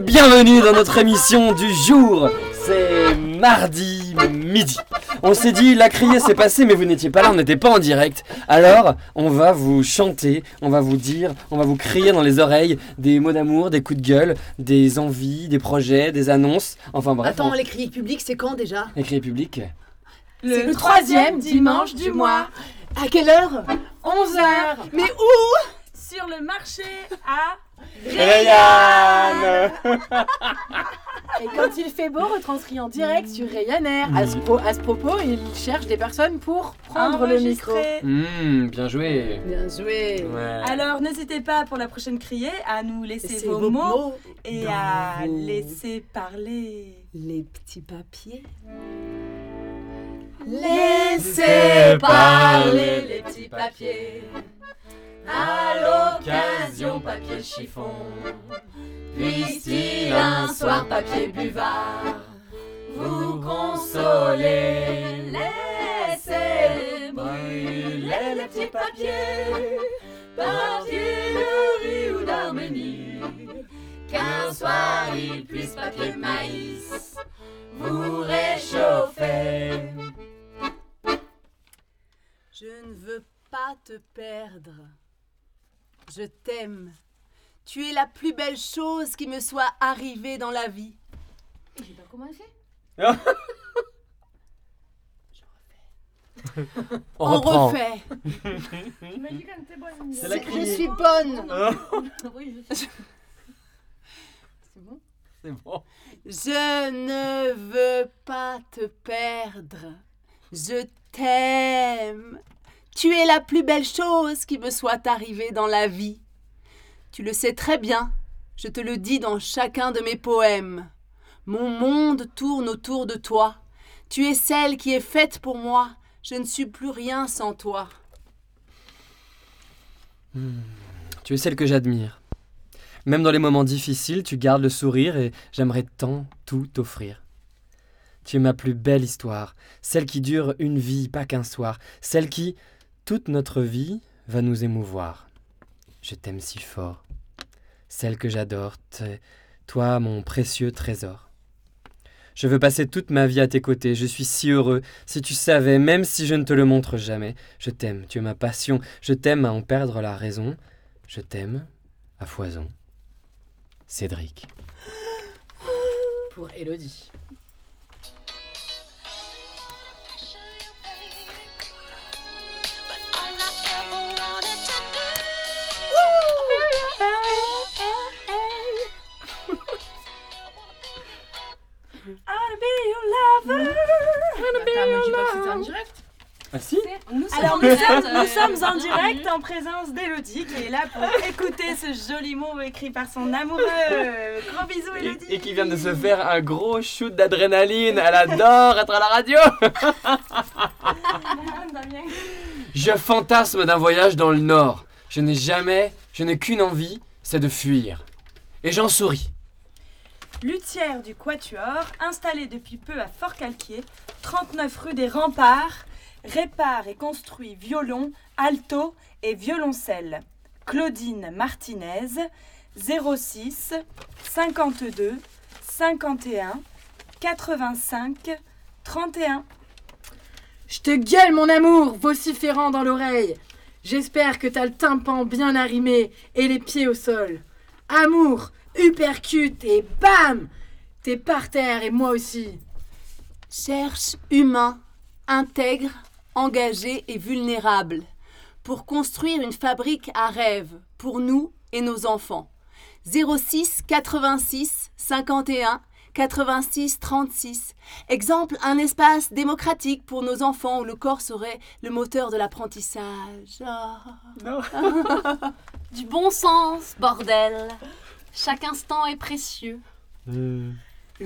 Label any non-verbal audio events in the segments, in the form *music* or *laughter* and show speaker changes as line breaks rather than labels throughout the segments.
Bienvenue dans notre émission du jour. C'est mardi midi. On s'est dit, la criée s'est passée, mais vous n'étiez pas là, on n'était pas en direct. Alors, on va vous chanter, on va vous dire, on va vous crier dans les oreilles des mots d'amour, des coups de gueule, des envies, des projets, des annonces. Enfin bref,
Attends,
on-
les criers publics, c'est quand déjà?
Les criées publiques.
C'est le troisième dimanche du mois. À quelle heure?
11h
Mais où?
Sur le marché à
Rayanne
Et quand il fait beau, retranscrit en direct sur Ryanair. À ce, pro- à ce propos, il cherche des personnes pour prendre le micro.
Hum, bien joué.
Bien joué.
Ouais.
Alors n'hésitez pas pour la prochaine criée à nous laisser
C'est
vos,
vos
mots,
mots
et
dans
à
vos-
laisser parler.
Les petits papiers.
Laissez parler
les petits papiers.
À l'occasion,
papier chiffon.
Puisse-t-il un soir,
papier buvard,
vous consoler?
Laissez brûler les petits papiers. Papier de riz ou d'Arménie. Qu'un soir il puisse papier maïs vous réchauffer. Je ne veux pas te perdre. Je t'aime. Tu es la plus belle chose qui me soit arrivée dans la vie.
J'ai pas commencé. *laughs* *laughs*
On
On
reprend.
refait. *laughs*
C'est la
Je suis bonne.
oui, je. C'est bon
C'est bon.
Je ne veux pas te perdre. Je t'aime. Tu es la plus belle chose qui me soit arrivée dans la vie. Tu le sais très bien. Je te le dis dans chacun de mes poèmes. Mon monde tourne autour de toi. Tu es celle qui est faite pour moi. Je ne suis plus rien sans toi.
Tu es celle que j'admire. Même dans les moments difficiles, tu gardes le sourire et j'aimerais tant tout t'offrir. Tu es ma plus belle histoire, celle qui dure une vie, pas qu'un soir, celle qui, toute notre vie, va nous émouvoir. Je t'aime si fort, celle que j'adore, toi mon précieux trésor. Je veux passer toute ma vie à tes côtés, je suis si heureux, si tu savais, même si je ne te le montre jamais, je t'aime, tu es ma passion, je t'aime à en perdre la raison, je t'aime à foison. Cédric.
Pour Elodie. Attends, pas en direct.
Ah si
Alors nous sommes, nous sommes en direct en présence d'Elodie qui est là pour écouter ce joli mot écrit par son amoureux. Gros bisous
et,
Elodie.
et qui vient de se faire un gros shoot d'adrénaline. Elle adore être à la radio. *laughs* Je fantasme d'un voyage dans le Nord. Je n'ai jamais, je n'ai qu'une envie, c'est de fuir. Et j'en souris.
Luthière du Quatuor, installée depuis peu à Fort-Calquier, 39 rue des Remparts, répare et construit violon, alto et violoncelle. Claudine Martinez, 06 52 51 85 31.
Je te gueule, mon amour, vociférant dans l'oreille. J'espère que t'as le tympan bien arrimé et les pieds au sol. Amour, uppercut et bam T'es par terre et moi aussi.
Cherche humain, intègre, engagé et vulnérable pour construire une fabrique à rêve pour nous et nos enfants. 06 86 51 86 36. Exemple, un espace démocratique pour nos enfants où le corps serait le moteur de l'apprentissage. Ah. *laughs*
Du bon sens, bordel. Chaque instant est précieux.
Le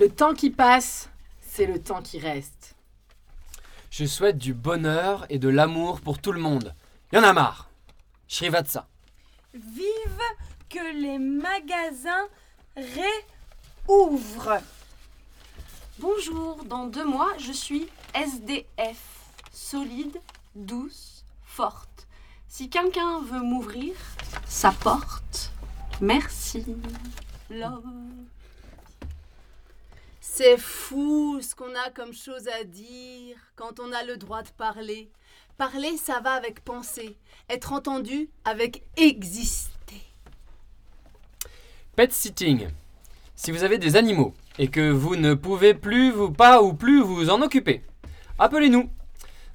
temps qui passe, c'est le temps qui reste.
Je souhaite du bonheur et de l'amour pour tout le monde. Y en a marre. Shrivatsa.
Vive que les magasins réouvrent.
Bonjour, dans deux mois, je suis SDF. Solide, douce, forte. Si quelqu'un veut m'ouvrir sa porte, merci. Love.
C'est fou ce qu'on a comme chose à dire quand on a le droit de parler. Parler, ça va avec penser. Être entendu avec exister.
Pet sitting. Si vous avez des animaux et que vous ne pouvez plus vous pas ou plus vous en occuper, appelez-nous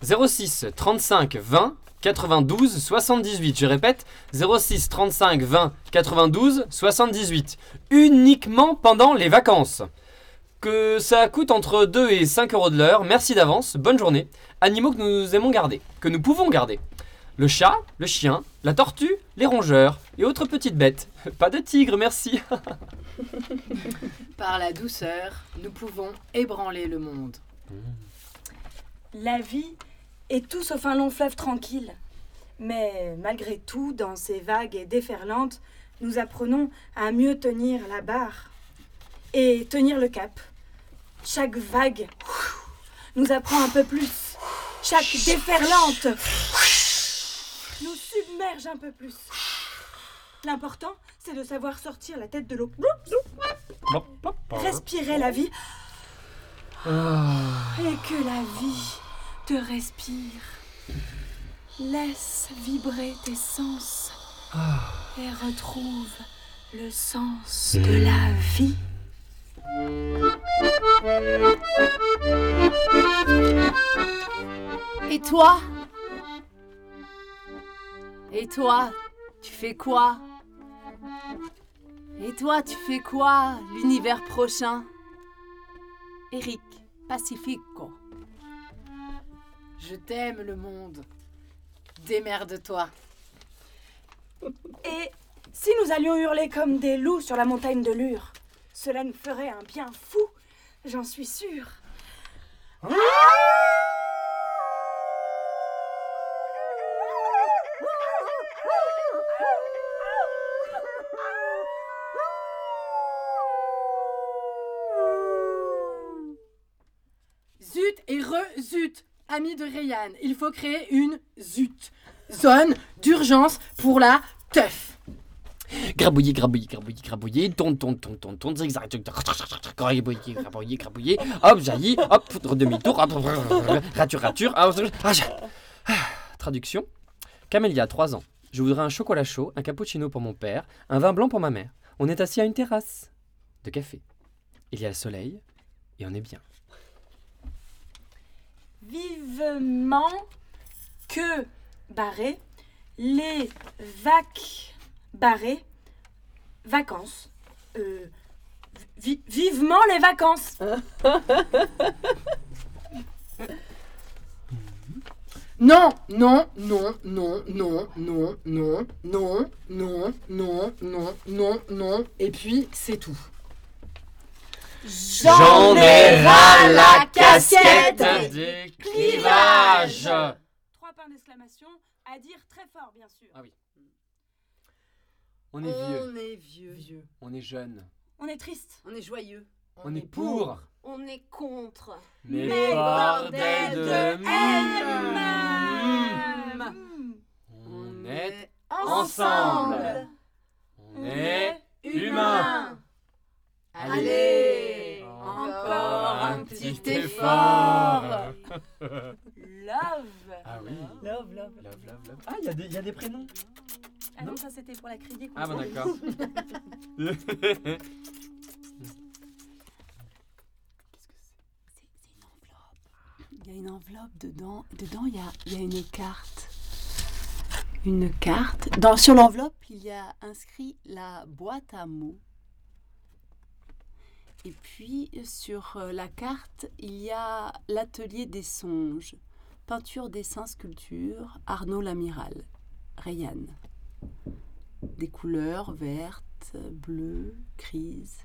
06 35 20 92 78. Je répète 06 35 20 92 78. Uniquement pendant les vacances. Que ça coûte entre 2 et 5 euros de l'heure. Merci d'avance. Bonne journée. Animaux que nous aimons garder, que nous pouvons garder. Le chat, le chien, la tortue, les rongeurs et autres petites bêtes. *laughs* Pas de tigre, merci. *laughs*
Par la douceur, nous pouvons ébranler le monde.
La vie est tout sauf un long fleuve tranquille. Mais malgré tout, dans ces vagues et déferlantes, nous apprenons à mieux tenir la barre et tenir le cap. Chaque vague nous apprend un peu plus. Chaque déferlante nous submerge un peu plus. L'important, c'est de savoir sortir la tête de l'eau. Respirer la vie et que la vie te respire. Laisse vibrer tes sens et retrouve le sens de la vie.
Et toi? Et toi, tu fais quoi? Et toi, tu fais quoi l'univers prochain? Eric, Pacifico.
Je t'aime le monde. Démerde-toi.
Et si nous allions hurler comme des loups sur la montagne de Lure, cela nous ferait un bien fou, j'en suis sûre.
Zut Ami de Rayan, il faut créer une zut. Zone d'urgence pour la teuf.
Grabouiller, grabouiller, grabouiller, grabouiller, tourne, tourne, tourne, tourne, tourne, zigzag, grabouiller, grabouiller, hop, jaillit, hop, demi-tour, hop, rature, rature, ah, ja- Ah, Traduction Camélia, 3 ans. Je voudrais un chocolat chaud, un cappuccino pour mon père, un vin blanc pour ma mère. On est assis à une terrasse de café. Il y a le soleil et on est bien.
Vivement que barré, les vac vacances. Euh, vi- vivement les vacances.
Non, non, non, non, non, non, non, non, non, non, non, non, non. Et puis, c'est tout.
J'en ai ras la casquette des clivages
Trois points d'exclamation à dire très fort, bien sûr.
Ah oui. On est vieux,
On est vieux.
Vieux.
on est jeune,
On est triste.
On est joyeux.
on est pour,
On est contre.
mais
Mais
bordel de
M.
Mm. On est
ensemble.
On est humain.
Allez,
encore un petit effort.
Love.
Ah oui.
Love, love.
Love, love, love. Ah, il y, a des- il y a des prénoms.
Ah non, ça c'était pour la crier.
Ah bon d'accord. *laughs*
Il y a une enveloppe dedans. Dedans, il y a, il y a une carte. Une carte. Dans, sur l'enveloppe, il y a inscrit la boîte à mots. Et puis, sur euh, la carte, il y a l'atelier des songes. Peinture, dessin, sculpture, Arnaud Lamiral. Rayan. Des couleurs vertes, bleues, grises.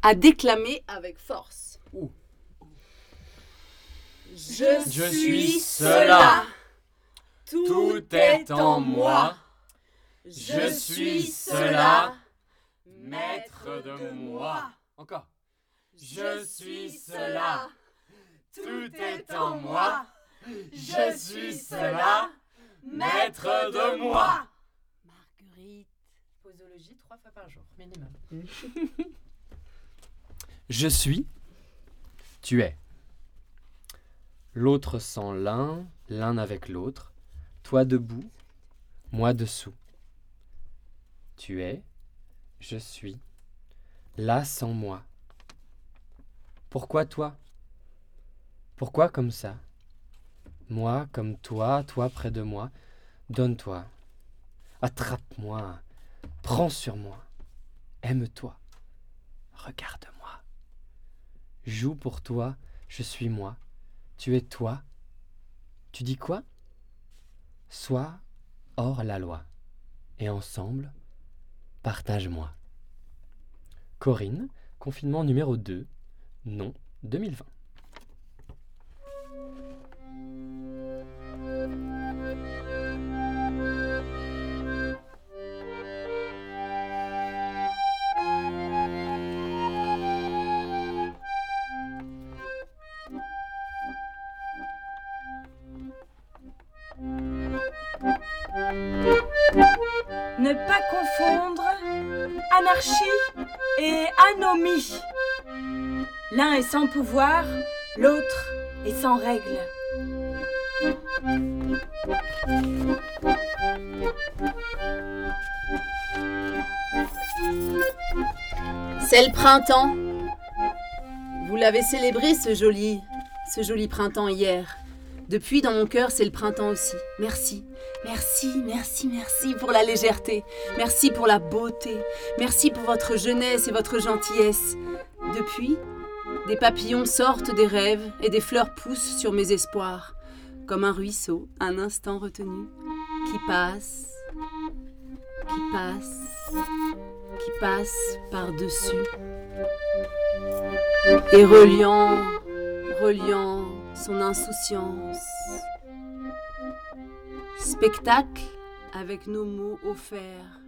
À déclamer avec force.
Ouh.
Je,
Je suis cela.
Tout,
est en moi.
Je suis cela.
Maître de moi. Encore. Je suis cela. Tout est en moi. Je suis cela. Maître de moi.
Marguerite.
Posologie trois fois par jour, minimum. *laughs*
Je suis, tu es. L'autre sans l'un, l'un avec l'autre, toi debout, moi dessous. Tu es, je suis, là sans moi. Pourquoi toi? Pourquoi comme ça? Moi comme toi, toi près de moi, donne-toi, attrape-moi, prends sur moi, aime-toi, regarde-moi. Joue pour toi, je suis moi, tu es toi. Tu dis quoi? Sois hors la loi, et ensemble, partage-moi. Corinne, confinement numéro 2, non 2020.
Anarchie et anomie. L'un est sans pouvoir, l'autre est sans règle.
C'est le printemps. Vous l'avez célébré ce joli, ce joli printemps hier. Depuis, dans mon cœur, c'est le printemps aussi. Merci, merci, merci, merci pour la légèreté. Merci pour la beauté. Merci pour votre jeunesse et votre gentillesse. Depuis, des papillons sortent des rêves et des fleurs poussent sur mes espoirs, comme un ruisseau, un instant retenu, qui passe, qui passe, qui passe par-dessus. Et reliant, reliant son insouciance. Spectacle avec nos mots offerts.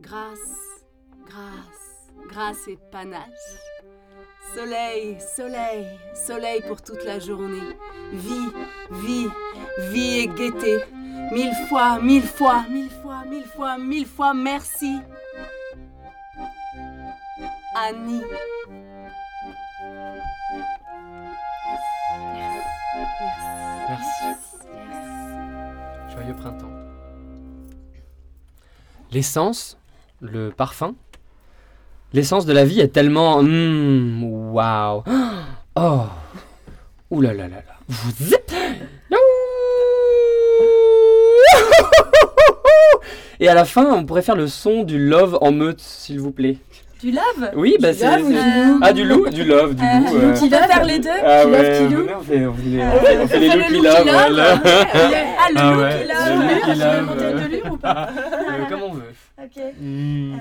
Grâce, grâce, grâce et panache. Soleil, soleil, soleil pour toute la journée. Vie, vie, vie et gaieté. Mille fois, mille fois, mille fois, mille fois, mille fois, merci. Annie.
L'essence, le parfum, l'essence de la vie est tellement. hmm, Waouh! *gasps* Oh! Ouh là là là là! Vous êtes. *laughs* Et à la fin, on pourrait faire le son du love en meute, s'il vous plaît.
Du lave
Oui, bah c'est.
love
Ah, du loup, du love, du
Euh,
loup. euh.
qui va faire les deux
Ah
Qui love,
ouais,
qui loue
on fait, on fait les, on fait- on fait les
fait
loups
le
qui
loup qui
lavent,
lave.
voilà.
Ah, le
Ah
loup
ouais,
qui
le loup qui
lure ou pas? *laughs*
Euh.
Ok.
Hmm.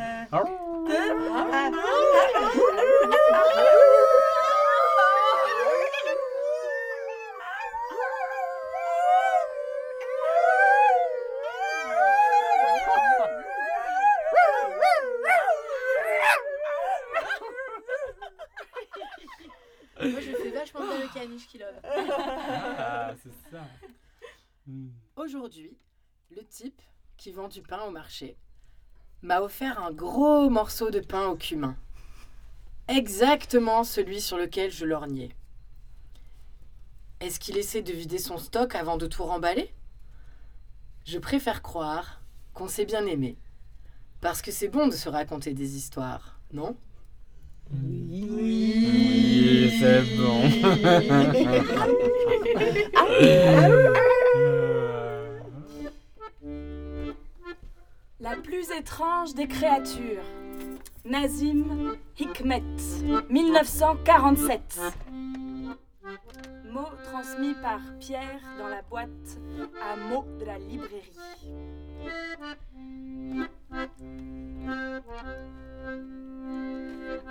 Euh,
Moi, je fais vachement bien le caniche qui love.
Ah, c'est ça. Hmm.
Aujourd'hui, le type qui vend du pain au marché m'a offert un gros morceau de pain au cumin. Exactement celui sur lequel je lorgnais. Est-ce qu'il essaie de vider son stock avant de tout remballer? Je préfère croire qu'on s'est bien aimé. Parce que c'est bon de se raconter des histoires, non?
Oui, c'est bon. *laughs*
La plus étrange des créatures. Nazim Hikmet, 1947. Mot transmis par Pierre dans la boîte à mots de la librairie.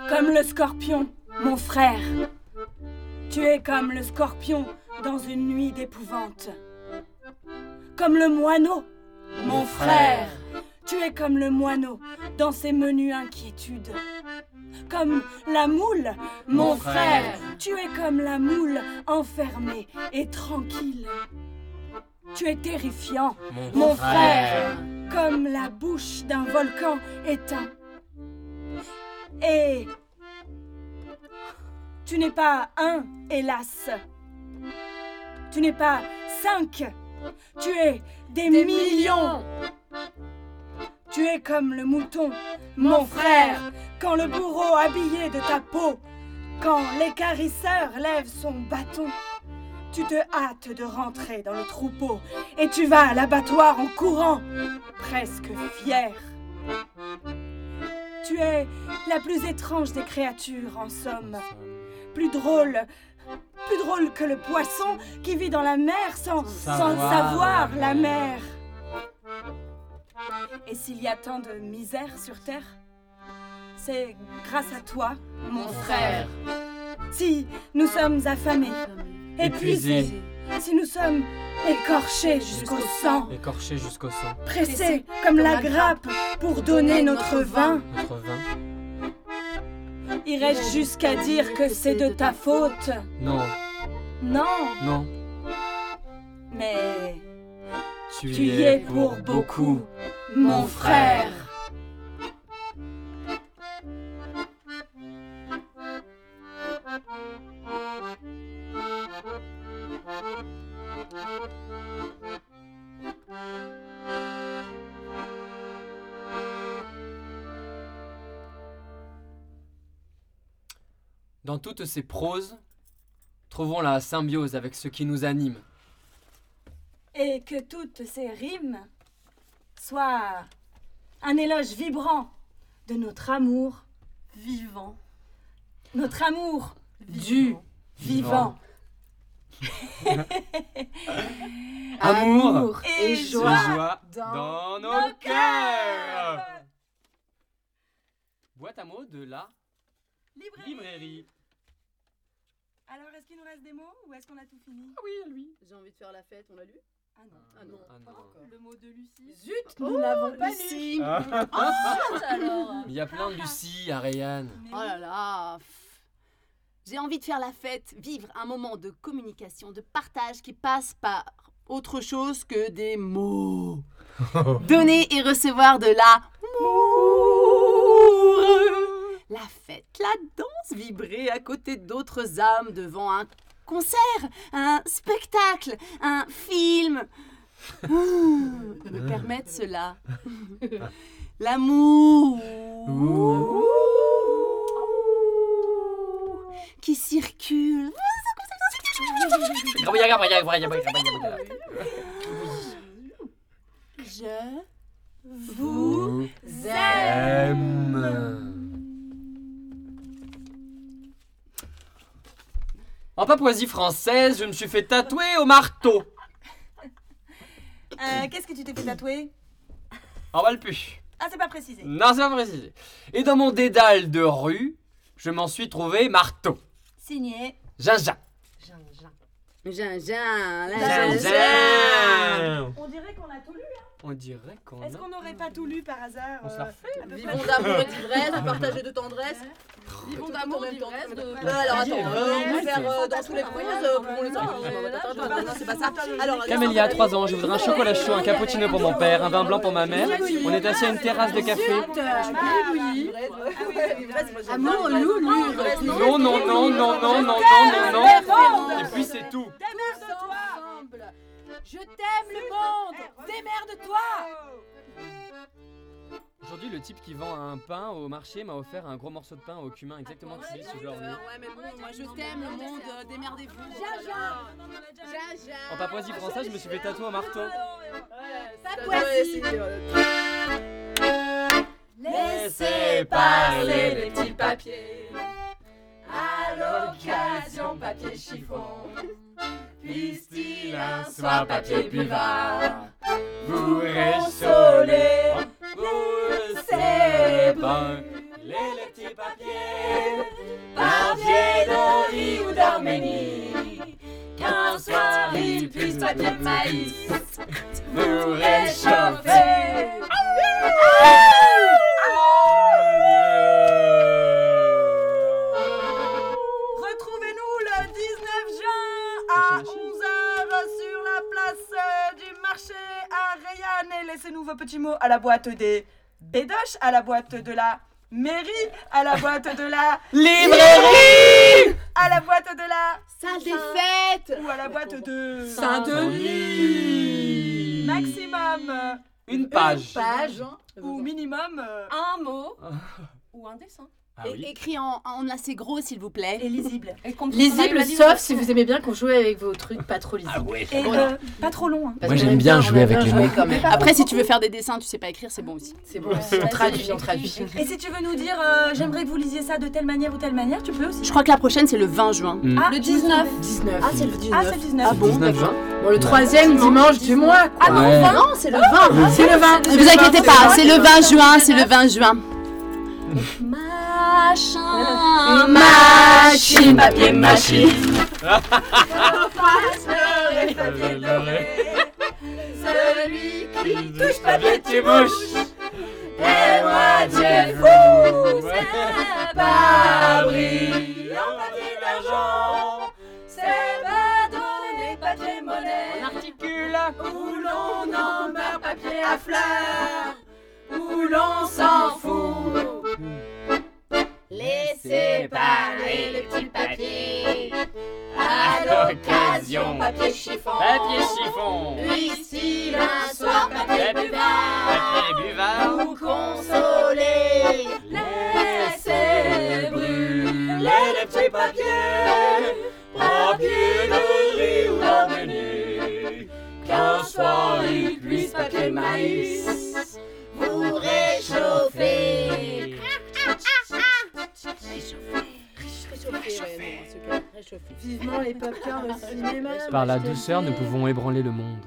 Comme le scorpion, mon frère. Tu es comme le scorpion dans une nuit d'épouvante. Comme le moineau, mon frère. Tu es comme le moineau dans ses menues inquiétudes. Comme la moule, mon,
Mon
frère.
frère.
Tu es comme la moule enfermée et tranquille. Tu es terrifiant, mon frère. comme la bouche d'un volcan éteint. Et Tu n'es pas un, hélas. Tu n'es pas cinq. Tu es des,
Des
millions. Tu es comme le mouton, mon frère, quand le bourreau habillé de ta peau, quand l'écarisseur lève son bâton. Tu te hâtes de rentrer dans le troupeau et tu vas à l'abattoir en courant, presque fier. Tu es la plus étrange des créatures, en somme. Plus drôle, plus drôle que le poisson qui vit dans la mer sans, sans
savoir la mer.
Et s'il y a tant de misère sur terre, c'est grâce à toi, mon frère. Si nous sommes affamés,
Épuisés.
épuisés, si nous sommes écorchés jusqu'au sang,
Écorché jusqu'au sang.
pressés comme la grappe pour donner notre vin,
Notre vin.
irais-je jusqu'à dire que c'est de ta faute?
Non,
Non,
non.
mais
Tu,
y es pour beaucoup, mon frère.
Dans toutes ces proses, trouvons la symbiose avec ce qui nous anime.
Et que toutes ces rimes soient un éloge vibrant de notre amour,
Vivant.
notre amour
Du
vivant. *laughs*
Amour
et
et
joie
joie
dans
dans
nos
nos
cœurs.
cœurs. Boîte à mots de la
Librairie.
librairie.
Alors, est-ce qu'il nous reste des mots ou est-ce qu'on a tout fini?
Ah oui, lui.
J'ai envie de faire la fête, on l'a lu?
Ah non.
Ah non,
Ah
pas
non.
encore.
Le mot de Lucie.
Zut, nous l'avons pas lu
Lucie.
Alors,
Il y a plein de Lucie, Ariane.
Mais
oh là là. J'ai envie de faire la fête, vivre un moment de communication, de partage qui passe par autre chose que des mots. *laughs* Donner et recevoir de l'amour. La fête, la danse, vibrer à côté d'autres âmes devant un concert, un spectacle, un film. Me permettre cela. *laughs* L'amour qui circule. Je vous
aime. En Papouasie française, je me suis fait tatouer au marteau.
Euh, Qu'est-ce que tu t'es fait tatouer?
En Valpu.
Ah, c'est pas précisé.
Non, c'est pas précisé. Et dans mon dédale de rue, je m'en suis trouvé marteau.
Signé.
Ginja.
Ginja,
Ginja.
On dirait qu'on a tout lu.
On dirait qu'on
Est-ce
a...
qu'on n'aurait pas tout lu par hasard
On se la refait
à peu
Vivons d'amour et d'ivresse, de partager de tendresse.
Vivons
Tout
d'amour, d'ivresse, de-.
Alors attends, on peut faire euh, dans tous les quiz, euh, pour les enfants. Non, c'est pas ça. Alors,
Camélia, 3 ans, je voudrais un chocolat chaud, un cappuccino pour mon père, un vin blanc pour ma mère. On est assis à une terrasse de café.
Amour, loup,
Non, non, non, non, non, non, non, non, non. Et puis c'est tout.
Je t'aime le monde. Démerde-toi.
Aujourd'hui, le type qui vend un pain au marché m'a offert un gros morceau de pain au cumin exactement ce genre
Ouais, mais bon, moi je t'aime le monde, euh, démerdez-vous.
En Papouasie française, je me suis fait tatouer au marteau. Laissez parler les petits
papiers. À l'occasion, papier chiffon.
Puisse-t-il
un soir papier buvard
vous
consoler c'est
les petits papiers
Papier d'Henri ou d'Arménie. Qu'un soir il puisse papier de maïs.
vous
Réchauffer.
Retrouvez-nous le 19 juin à 11h sur la place du marché à Rayanne et laissez-nous vos petits mots à la boîte des Bédoches, à la boîte de la
Mairie à la boîte de la...
Librairie
À la boîte de la...
Salle des fêtes
Ou à la boîte de...
Saint-Denis
Maximum
Une page.
Page.
ou minimum... euh,
Un mot ou un dessin.
Ah oui.
Écrit en, en assez gros, s'il vous plaît.
Et lisible.
Et
Lisible, sauf si vous aimez bien qu'on joue avec vos trucs pas trop lisibles.
Ah ouais.
Et euh, pas trop long. hein.
Parce
Moi, j'aime
aime
bien jouer avec les mots.
quand même.
Après, si tu veux faire des dessins, tu sais pas écrire, c'est bon aussi.
C'est bon, aussi, on traduit, on traduit.
Et si tu veux nous dire, euh, j'aimerais que vous lisiez ça de telle manière ou telle manière, tu peux aussi.
Je crois que la prochaine, c'est le 20 juin.
Mm.
Ah,
Le
je me
19.
19.
Ah, c'est le 19.
Ah, c'est le 19.
Ah bon
19 juin.
Bon, le troisième dimanche du mois.
Ah non,
Ouais.
20
Non, c'est le 20.
C'est le 20.
Ne vous inquiétez pas, c'est le 20 juin, c'est le 20 juin.
Machin.
Machine, papier, machine.
Celui qui
touche papier, tu bouches.
est moitié fou, c'est pas brillant, papier d'argent, c'est pas donné, papier monnaie,
Articule.
où l'on en meurt, papier à fleurs, où l'on s'en fout. Laissez parler les petits papiers, à l'occasion, papier chiffon.
Papier chiffon.
Ici, un soir,
papier
buvard.
Papier buvard.
Vous consoler, laissez brûler les petits papiers, papier de riz ou d'amener, qu'un soir il puisse papier maïs, vous réchauffer.
Vivement les popcorn au *laughs* cinéma.
Par la douceur, nous pouvons ébranler le monde.